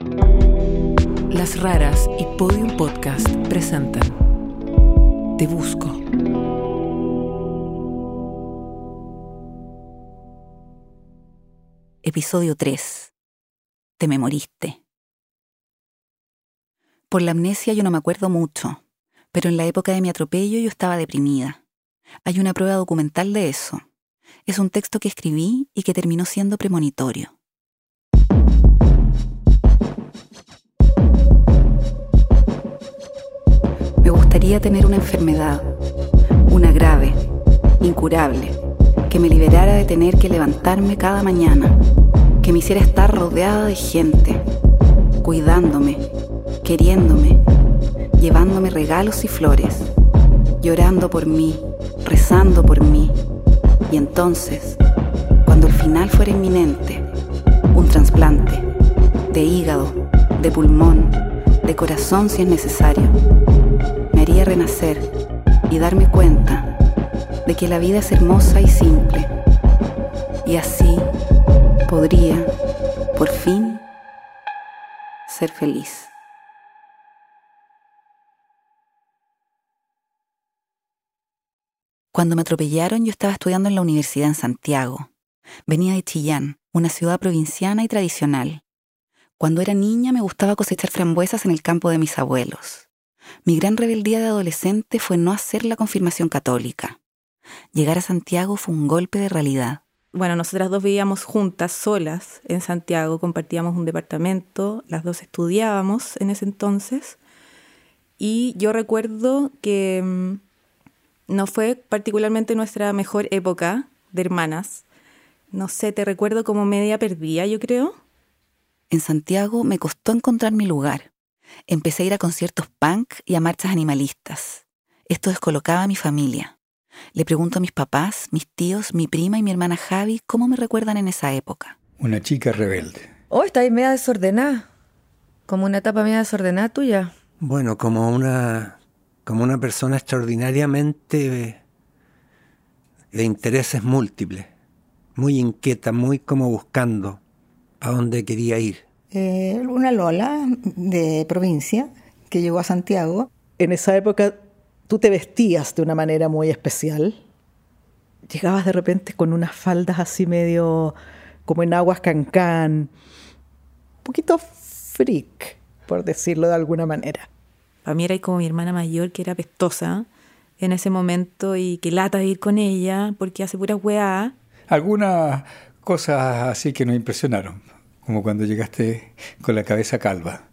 Las Raras y Podium Podcast presentan Te Busco. Episodio 3. Te me moriste. Por la amnesia yo no me acuerdo mucho, pero en la época de mi atropello yo estaba deprimida. Hay una prueba documental de eso. Es un texto que escribí y que terminó siendo premonitorio. Me gustaría tener una enfermedad, una grave, incurable, que me liberara de tener que levantarme cada mañana, que me hiciera estar rodeada de gente, cuidándome, queriéndome, llevándome regalos y flores, llorando por mí, rezando por mí. Y entonces, cuando el final fuera inminente, un trasplante de hígado, de pulmón, de corazón si es necesario, renacer y darme cuenta de que la vida es hermosa y simple. Y así podría, por fin, ser feliz. Cuando me atropellaron yo estaba estudiando en la universidad en Santiago. Venía de Chillán, una ciudad provinciana y tradicional. Cuando era niña me gustaba cosechar frambuesas en el campo de mis abuelos. Mi gran rebeldía de adolescente fue no hacer la confirmación católica. Llegar a Santiago fue un golpe de realidad. Bueno, nosotras dos vivíamos juntas, solas, en Santiago, compartíamos un departamento, las dos estudiábamos en ese entonces. Y yo recuerdo que mm, no fue particularmente nuestra mejor época de hermanas. No sé, te recuerdo como media perdida, yo creo. En Santiago me costó encontrar mi lugar. Empecé a ir a conciertos punk y a marchas animalistas. Esto descolocaba a mi familia. Le pregunto a mis papás, mis tíos, mi prima y mi hermana Javi cómo me recuerdan en esa época. Una chica rebelde. Oh, está ahí media desordenada. Como una etapa media desordenada tuya. Bueno, como una como una persona extraordinariamente de intereses múltiples, muy inquieta, muy como buscando a dónde quería ir. Eh, una Lola de provincia que llegó a Santiago. En esa época tú te vestías de una manera muy especial. Llegabas de repente con unas faldas así medio como en aguas cancán, un poquito freak, por decirlo de alguna manera. Para mí era como mi hermana mayor, que era pestosa en ese momento y que lata de ir con ella porque hace pura weá. Algunas cosas así que nos impresionaron, como cuando llegaste con la cabeza calva.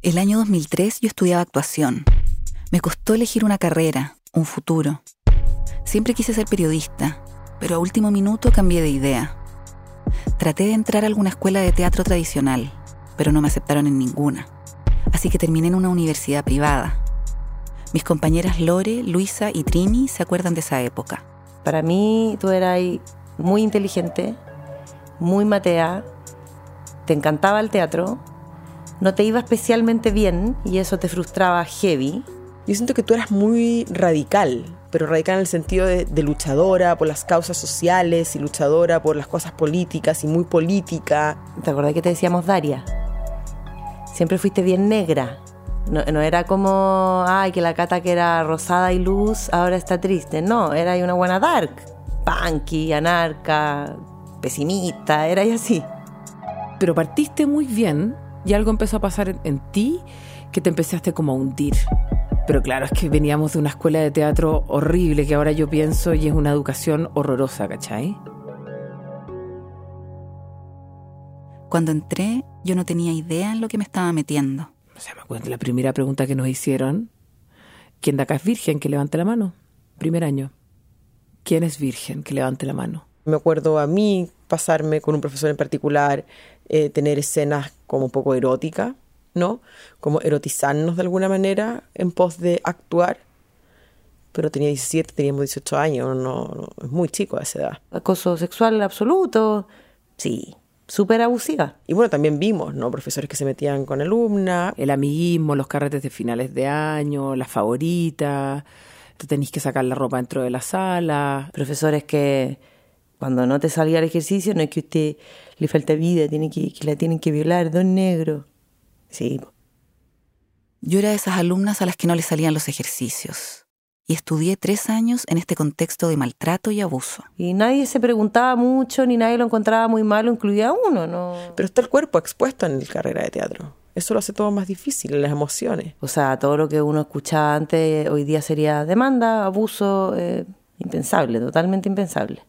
El año 2003 yo estudiaba actuación. Me costó elegir una carrera, un futuro. Siempre quise ser periodista, pero a último minuto cambié de idea. Traté de entrar a alguna escuela de teatro tradicional, pero no me aceptaron en ninguna. Así que terminé en una universidad privada. Mis compañeras Lore, Luisa y Trini se acuerdan de esa época. Para mí tú eras muy inteligente, muy matea, te encantaba el teatro, no te iba especialmente bien y eso te frustraba heavy. Yo siento que tú eras muy radical, pero radical en el sentido de, de, luchadora por las causas sociales y luchadora por las cosas políticas y muy política. ¿Te acordás que te decíamos Daria? Siempre fuiste bien negra. No, no, era como, ay, que la cata que era rosada y luz ahora está triste. No, era una buena dark. Punky, anarca, pesimista, era y así. Pero partiste muy bien y algo empezó a pasar en, en ti que te empezaste como a hundir. Pero claro, es que veníamos de una escuela de teatro horrible que ahora yo pienso y es una educación horrorosa, ¿cachai? Cuando entré, yo no tenía idea en lo que me estaba metiendo. O sea, me acuerdo la primera pregunta que nos hicieron. ¿Quién de acá es virgen? Que levante la mano. Primer año. ¿Quién es virgen? Que levante la mano. Me acuerdo a mí pasarme con un profesor en particular, eh, tener escenas como un poco eróticas, ¿no? Como erotizarnos de alguna manera en pos de actuar. Pero tenía 17, teníamos 18 años, no, no es muy chico a esa edad. Acoso sexual absoluto, sí, súper abusiva. Y bueno, también vimos, ¿no? Profesores que se metían con alumna. El amiguismo, los carretes de finales de año, las favoritas, te tenéis que sacar la ropa dentro de la sala. Profesores que Cuando no te salía el ejercicio, no es que usted le falta vida, tiene que, que la tienen que violar, don negro. Sí. Yo era de esas alumnas a las que no le salían los ejercicios y estudié tres años en este contexto de maltrato y abuso. Y nadie se preguntaba mucho, ni nadie lo encontraba muy malo, incluía uno, ¿no? Pero está el cuerpo expuesto en la carrera de teatro. Eso lo hace todo más difícil, las emociones. O sea, todo lo que uno escuchaba antes hoy día sería demanda, abuso, eh, impensable, totalmente impensable.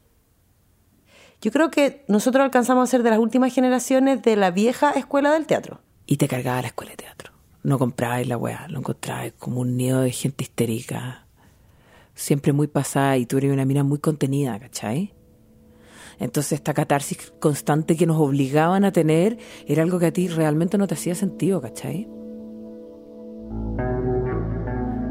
Yo creo que nosotros alcanzamos a ser de las últimas generaciones de la vieja escuela del teatro. Y te cargaba la escuela de teatro. No comprabais la weá, lo encontrabais como un nido de gente histérica siempre muy pasada y tú eres una mina muy contenida, ¿cachai? Entonces esta catarsis constante que nos obligaban a tener era algo que a ti realmente no te hacía sentido, ¿cachai?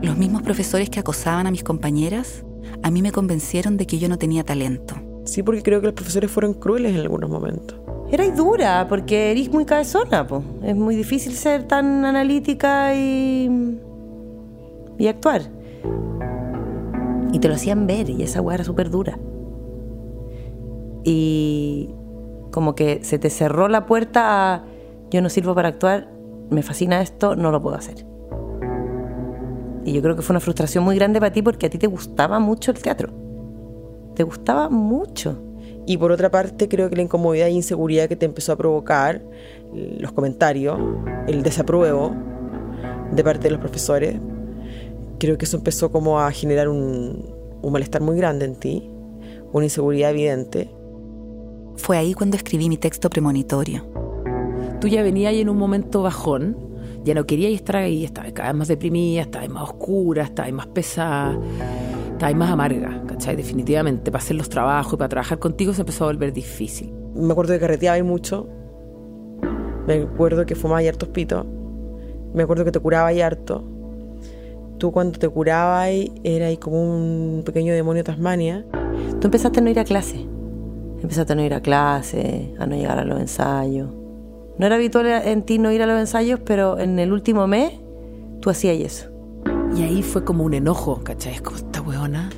Los mismos profesores que acosaban a mis compañeras, a mí me convencieron de que yo no tenía talento. Sí, porque creo que los profesores fueron crueles en algunos momentos. Era dura, porque eres muy cabezona, po. Es muy difícil ser tan analítica y. y actuar. Y te lo hacían ver y esa weá era súper dura. Y como que se te cerró la puerta a yo no sirvo para actuar, me fascina esto, no lo puedo hacer. Y yo creo que fue una frustración muy grande para ti porque a ti te gustaba mucho el teatro. Te gustaba mucho. Y por otra parte, creo que la incomodidad e inseguridad que te empezó a provocar los comentarios, el desapruebo de parte de los profesores, creo que eso empezó como a generar un, un malestar muy grande en ti, una inseguridad evidente. Fue ahí cuando escribí mi texto premonitorio. Tú ya venías ahí en un momento bajón, ya no querías estar ahí, estabas cada vez más deprimida, estabas más oscura, estabas más pesada, estabas más amarga, ¿cachai? Definitivamente, para hacer los trabajos y para trabajar contigo se empezó a volver difícil. Me acuerdo que carreteaba mucho, me acuerdo que fumaba y hartos pitos, me acuerdo que te curaba y harto, tú cuando te curabas era ahí como un pequeño demonio Tasmania. Tú empezaste a no ir a clase. Empezaste a no ir a clase, a no llegar a los ensayos. No era habitual en ti no ir a los ensayos, pero en el último mes tú hacías eso. Y ahí fue como un enojo, ¿cachai? Es como esta weona.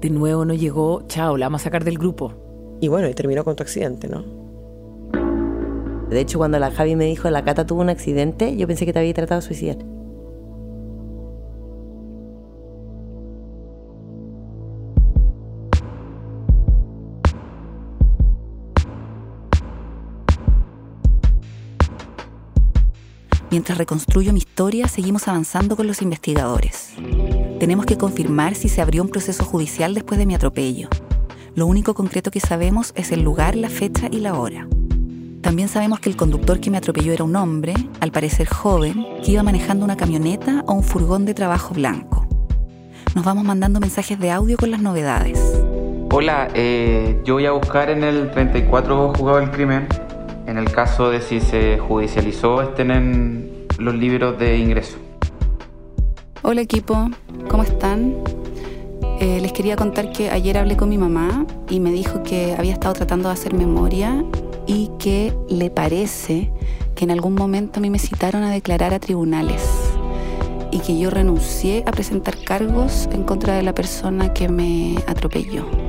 De nuevo no llegó, chao, la vamos a sacar del grupo. Y bueno, y terminó con tu accidente, ¿no? De hecho, cuando la Javi me dijo la Cata tuvo un accidente, yo pensé que te había tratado de suicidar. Mientras reconstruyo mi historia, seguimos avanzando con los investigadores. Tenemos que confirmar si se abrió un proceso judicial después de mi atropello. Lo único concreto que sabemos es el lugar, la fecha y la hora. También sabemos que el conductor que me atropelló era un hombre, al parecer joven, que iba manejando una camioneta o un furgón de trabajo blanco. Nos vamos mandando mensajes de audio con las novedades. Hola, eh, yo voy a buscar en el 34 juzgado del crimen en el caso de si se judicializó estén en los libros de ingreso. Hola equipo, ¿cómo están? Eh, les quería contar que ayer hablé con mi mamá y me dijo que había estado tratando de hacer memoria y que le parece que en algún momento a mí me citaron a declarar a tribunales y que yo renuncié a presentar cargos en contra de la persona que me atropelló.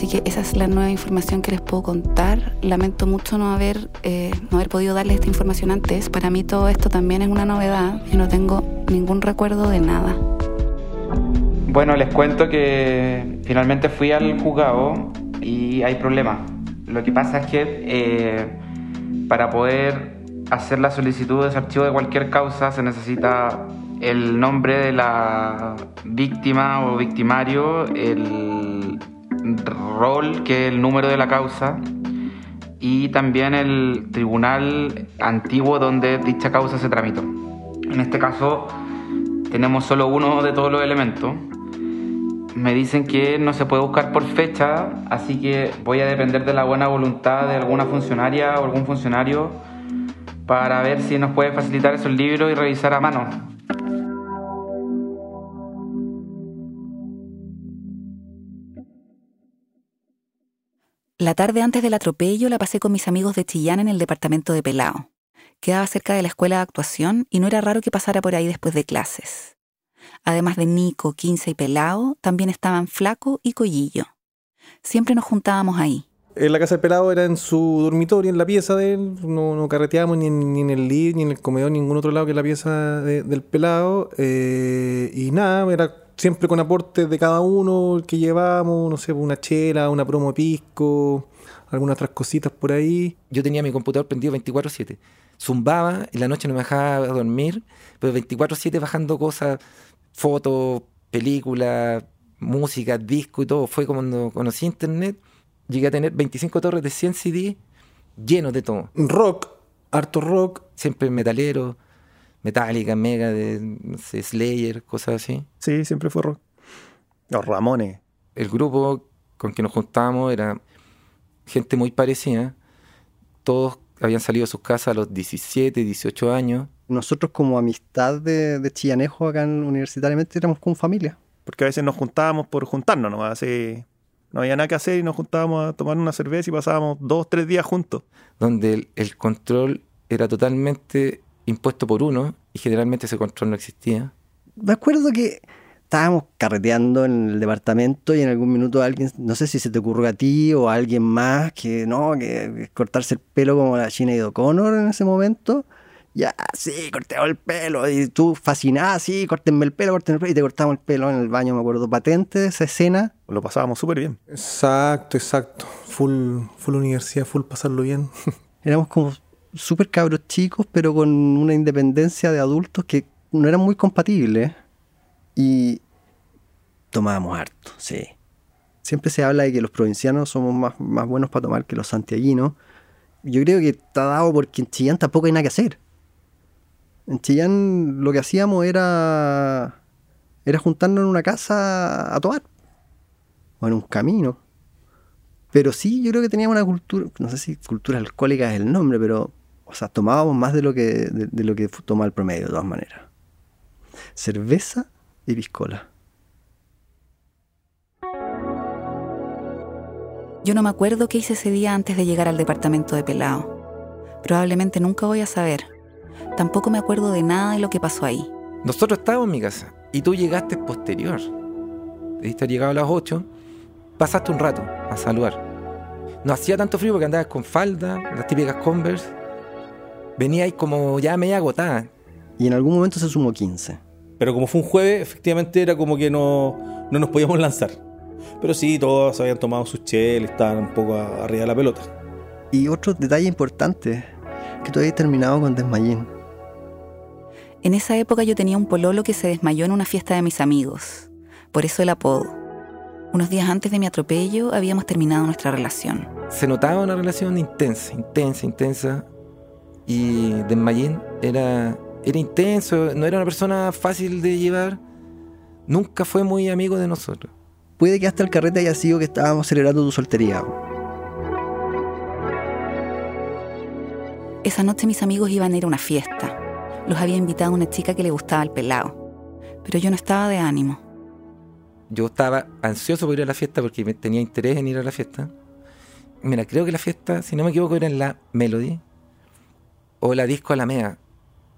Así que esa es la nueva información que les puedo contar. Lamento mucho no haber, eh, no haber podido darles esta información antes. Para mí todo esto también es una novedad y no tengo ningún recuerdo de nada. Bueno, les cuento que finalmente fui al juzgado y hay problemas. Lo que pasa es que eh, para poder hacer la solicitud de desarchivo de cualquier causa se necesita el nombre de la víctima o victimario, el rol, que es el número de la causa, y también el tribunal antiguo donde dicha causa se tramitó. En este caso tenemos solo uno de todos los elementos. Me dicen que no se puede buscar por fecha, así que voy a depender de la buena voluntad de alguna funcionaria o algún funcionario para ver si nos puede facilitar esos libros y revisar a mano. La tarde antes del atropello la pasé con mis amigos de Chillán en el departamento de Pelao. Quedaba cerca de la escuela de actuación y no era raro que pasara por ahí después de clases. Además de Nico, Quince y Pelao, también estaban Flaco y Collillo. siempre nos juntábamos ahí. En la casa del pelado era en su dormitorio, en la pieza de él. No, no carreteábamos ni en, el living, ni en el comedor, ningún otro lado que la pieza de- del pelado. Eh, y nada, era siempre con aportes de cada uno el que llevábamos, no sé, una chela, una promo de pisco, algunas otras cositas por ahí. Yo tenía mi computador prendido 24/7. Zumbaba, en la noche no me dejaba dormir, pero 24/7 bajando cosas, fotos, películas, música, disco y todo. Fue como cuando conocí internet, llegué a tener 25 torres de 100 CD llenos de todo. Rock, harto rock. Siempre metalero, Metallica, Mega, de, no sé, Slayer, cosas así. Sí, siempre fue rock. Los Ramones. El grupo con que nos juntábamos era gente muy parecida. Todos habían salido de sus casas a los 17, 18 años. Nosotros como amistad de, de Chillanejo acá en- universitariamente éramos como familia. Porque a veces nos juntábamos por juntarnos, ¿no? Así, no había nada que hacer y nos juntábamos a tomar una cerveza y pasábamos dos, tres días juntos. donde el, el control era totalmente impuesto por uno y generalmente ese control no existía. Me acuerdo que estábamos carreteando en el departamento y en algún minuto alguien, no sé si se te ocurrió a ti o a alguien más, que no, que, que cortarse el pelo como la China y O'Connor en ese momento. Ya, sí, cortemos el pelo. Y tú fascinada, sí, córtenme el pelo, córtenme el pelo. Y te cortamos el pelo en el baño, me acuerdo patente de esa escena. Lo pasábamos súper bien. Exacto, exacto. Full, full universidad, full pasarlo bien. Éramos como súper cabros chicos, pero con una independencia de adultos que no eran muy compatibles. Y tomábamos harto, sí. Siempre se habla de que los provincianos somos más, más buenos para tomar que los santiaguinos. Yo creo que está dado porque en Chillán tampoco hay nada que hacer. En Chillán lo que hacíamos era, era juntarnos en una casa a tomar. O en un camino. Pero sí, yo creo que teníamos una cultura, no sé si cultura alcohólica es el nombre, pero, o sea, tomábamos más de lo que, de, de lo que toma el promedio, de todas maneras. Cerveza y piscola. Yo no me acuerdo qué hice ese día antes de llegar al departamento de Pelao. Probablemente nunca voy a saber. Tampoco me acuerdo de nada de lo que pasó ahí. Nosotros estábamos en mi casa y tú llegaste posterior. Debiste haber llegado a las 8, pasaste un rato a saludar. No hacía tanto frío porque andabas con falda, las típicas Converse. Veníais como ya media agotada. Y en algún momento se sumó 15. Pero como fue un jueves, efectivamente era como que no, no nos podíamos lanzar. Pero sí, todos habían tomado sus chel, estaban un poco a- arriba de la pelota. Y otro detalle importante, que tú habías terminado con Desmayín. En esa época yo tenía un pololo que se desmayó en una fiesta de mis amigos. Por eso el apodo. Unos días antes de mi atropello habíamos terminado nuestra relación. Se notaba una relación intensa, intensa, intensa. Y Desmayín era, era intenso, no era una persona fácil de llevar. Nunca fue muy amigo de nosotros. Puede que hasta el carrete haya sido que estábamos celebrando tu soltería. Esa noche mis amigos iban a ir a una fiesta. Los había invitado una chica que le gustaba el pelado. Pero yo no estaba de ánimo. Yo estaba ansioso por ir a la fiesta porque me- tenía interés en ir a la fiesta. Mira, creo que la fiesta, si no me equivoco, era en la Melody o la Disco Alameda.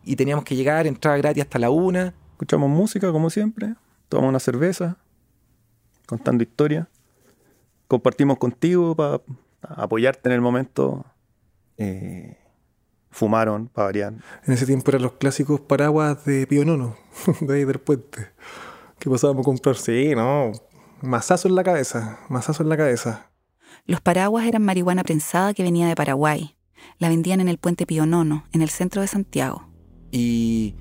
Y teníamos que llegar, entraba gratis hasta la una. Escuchamos música, como siempre. Tomamos una cerveza, contando historias. Compartimos contigo para apoyarte en el momento. Eh, fumaron, para variar. En ese tiempo eran los clásicos paraguas de Pío Nono, de ahí del puente. Que pasábamos a comprar. Sí, no. Mazazo en la cabeza, mazazo en la cabeza. Los paraguas eran marihuana prensada que venía de Paraguay. La vendían en el puente Pío Nono, en el centro de Santiago. Y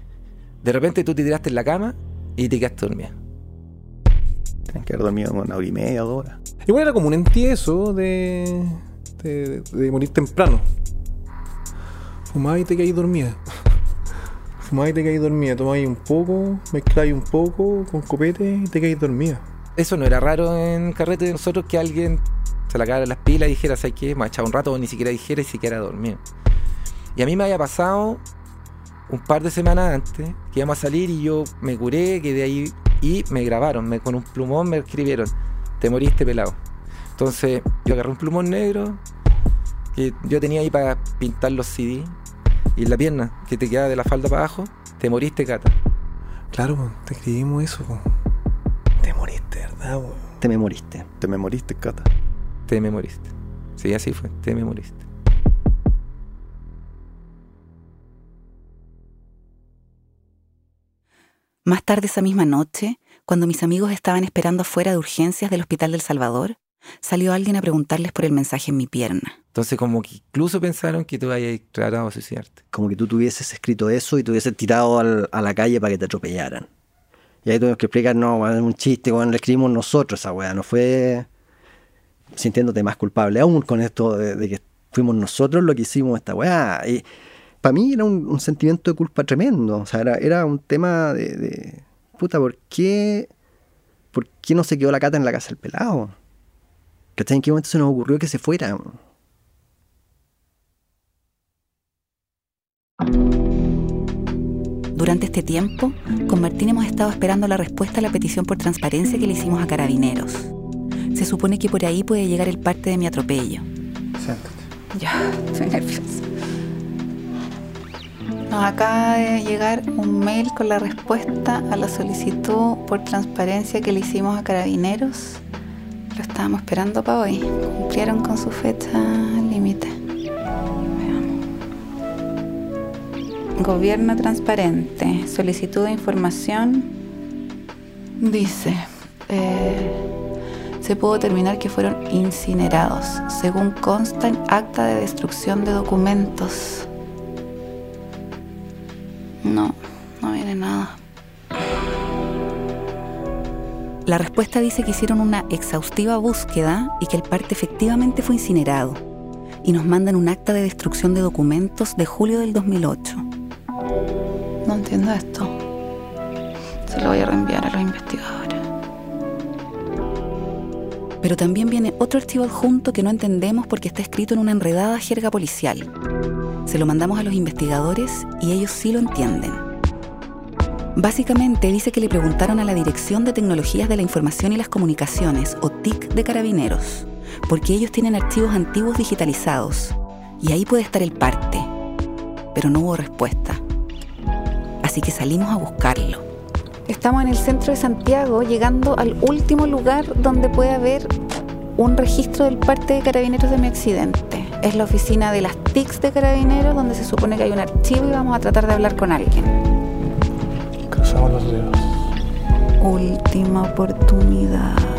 de repente tú te tiraste en la cama y te quedaste dormida. Tenían que haber dormido una hora y media, dos horas. Igual era como un entieso de, de, de morir temprano. Fumaba y te caí dormida. Fumaba y te caí dormida. Tomabas un poco, mezcláis un poco con copete y te caí dormida. Eso no era raro en carrete de nosotros que alguien se la cagara las pilas y dijera, ¿sabes qué? Me ha echado un rato o ni siquiera dijera y siquiera dormido. Y a mí me había pasado un par de semanas antes que íbamos a salir y yo me curé, quedé ahí y me grabaron, me, con un plumón me escribieron, te moriste pelado. Entonces yo agarré un plumón negro que yo tenía ahí para pintar los CD y en la pierna que te queda de la falda para abajo, te moriste cata. Claro, te escribimos eso. Te moriste, ¿verdad? Te me moriste. Te me moriste, Cata. Te me moriste. Sí, así fue, te me moriste. Más tarde esa misma noche, cuando mis amigos estaban esperando afuera de urgencias del Hospital del Salvador, salió alguien a preguntarles por el mensaje en mi pierna. Entonces como que incluso pensaron que tú habías tratado de suicidarte. Como que tú tuvieses escrito eso y te hubieses tirado al- a la calle para que te atropellaran. Y ahí tuvimos que explicar, no, es un chiste, bueno, le escribimos nosotros esa weá, no fue sintiéndote más culpable aún con esto de, que fuimos nosotros los que hicimos esta weá. Y para mí era un, sentimiento de culpa tremendo, o sea, era, era un tema de, de, puta, ¿por qué, ¿por qué no se quedó la cata en la casa del pelado? ¿Cachai? ¿En qué momento se nos ocurrió que se fuera? Durante este tiempo, con Martín hemos estado esperando la respuesta a la petición por transparencia que le hicimos a Carabineros. Se supone que por ahí puede llegar el parte de mi atropello. Siéntate. Ya, estoy nerviosa. Nos acaba de llegar un mail con la respuesta a la solicitud por transparencia que le hicimos a Carabineros. Lo estábamos esperando para hoy. Cumplieron con su fecha límite. Gobierno transparente. Solicitud de información. Dice. eh, se pudo determinar que fueron incinerados, según consta en acta de destrucción de documentos. No, no viene nada. La respuesta dice que hicieron una exhaustiva búsqueda y que el parte efectivamente fue incinerado. Y nos mandan un acta de destrucción de documentos de julio del 2008. No entiendo esto. Se lo voy a reenviar a los investigadores. Pero también viene otro archivo adjunto que no entendemos porque está escrito en una enredada jerga policial. Se lo mandamos a los investigadores y ellos sí lo entienden. Básicamente dice que le preguntaron a la Dirección de Tecnologías de la Información y las Comunicaciones, o TIC de Carabineros, porque ellos tienen archivos antiguos digitalizados y ahí puede estar el parte. Pero no hubo respuesta. Así que salimos a buscarlo. Estamos en el centro de Santiago, llegando al último lugar donde puede haber un registro del parte de carabineros de mi accidente. Es la oficina de las TICs de carabineros, donde se supone que hay un archivo y vamos a tratar de hablar con alguien. Cruzamos los dedos. Última oportunidad.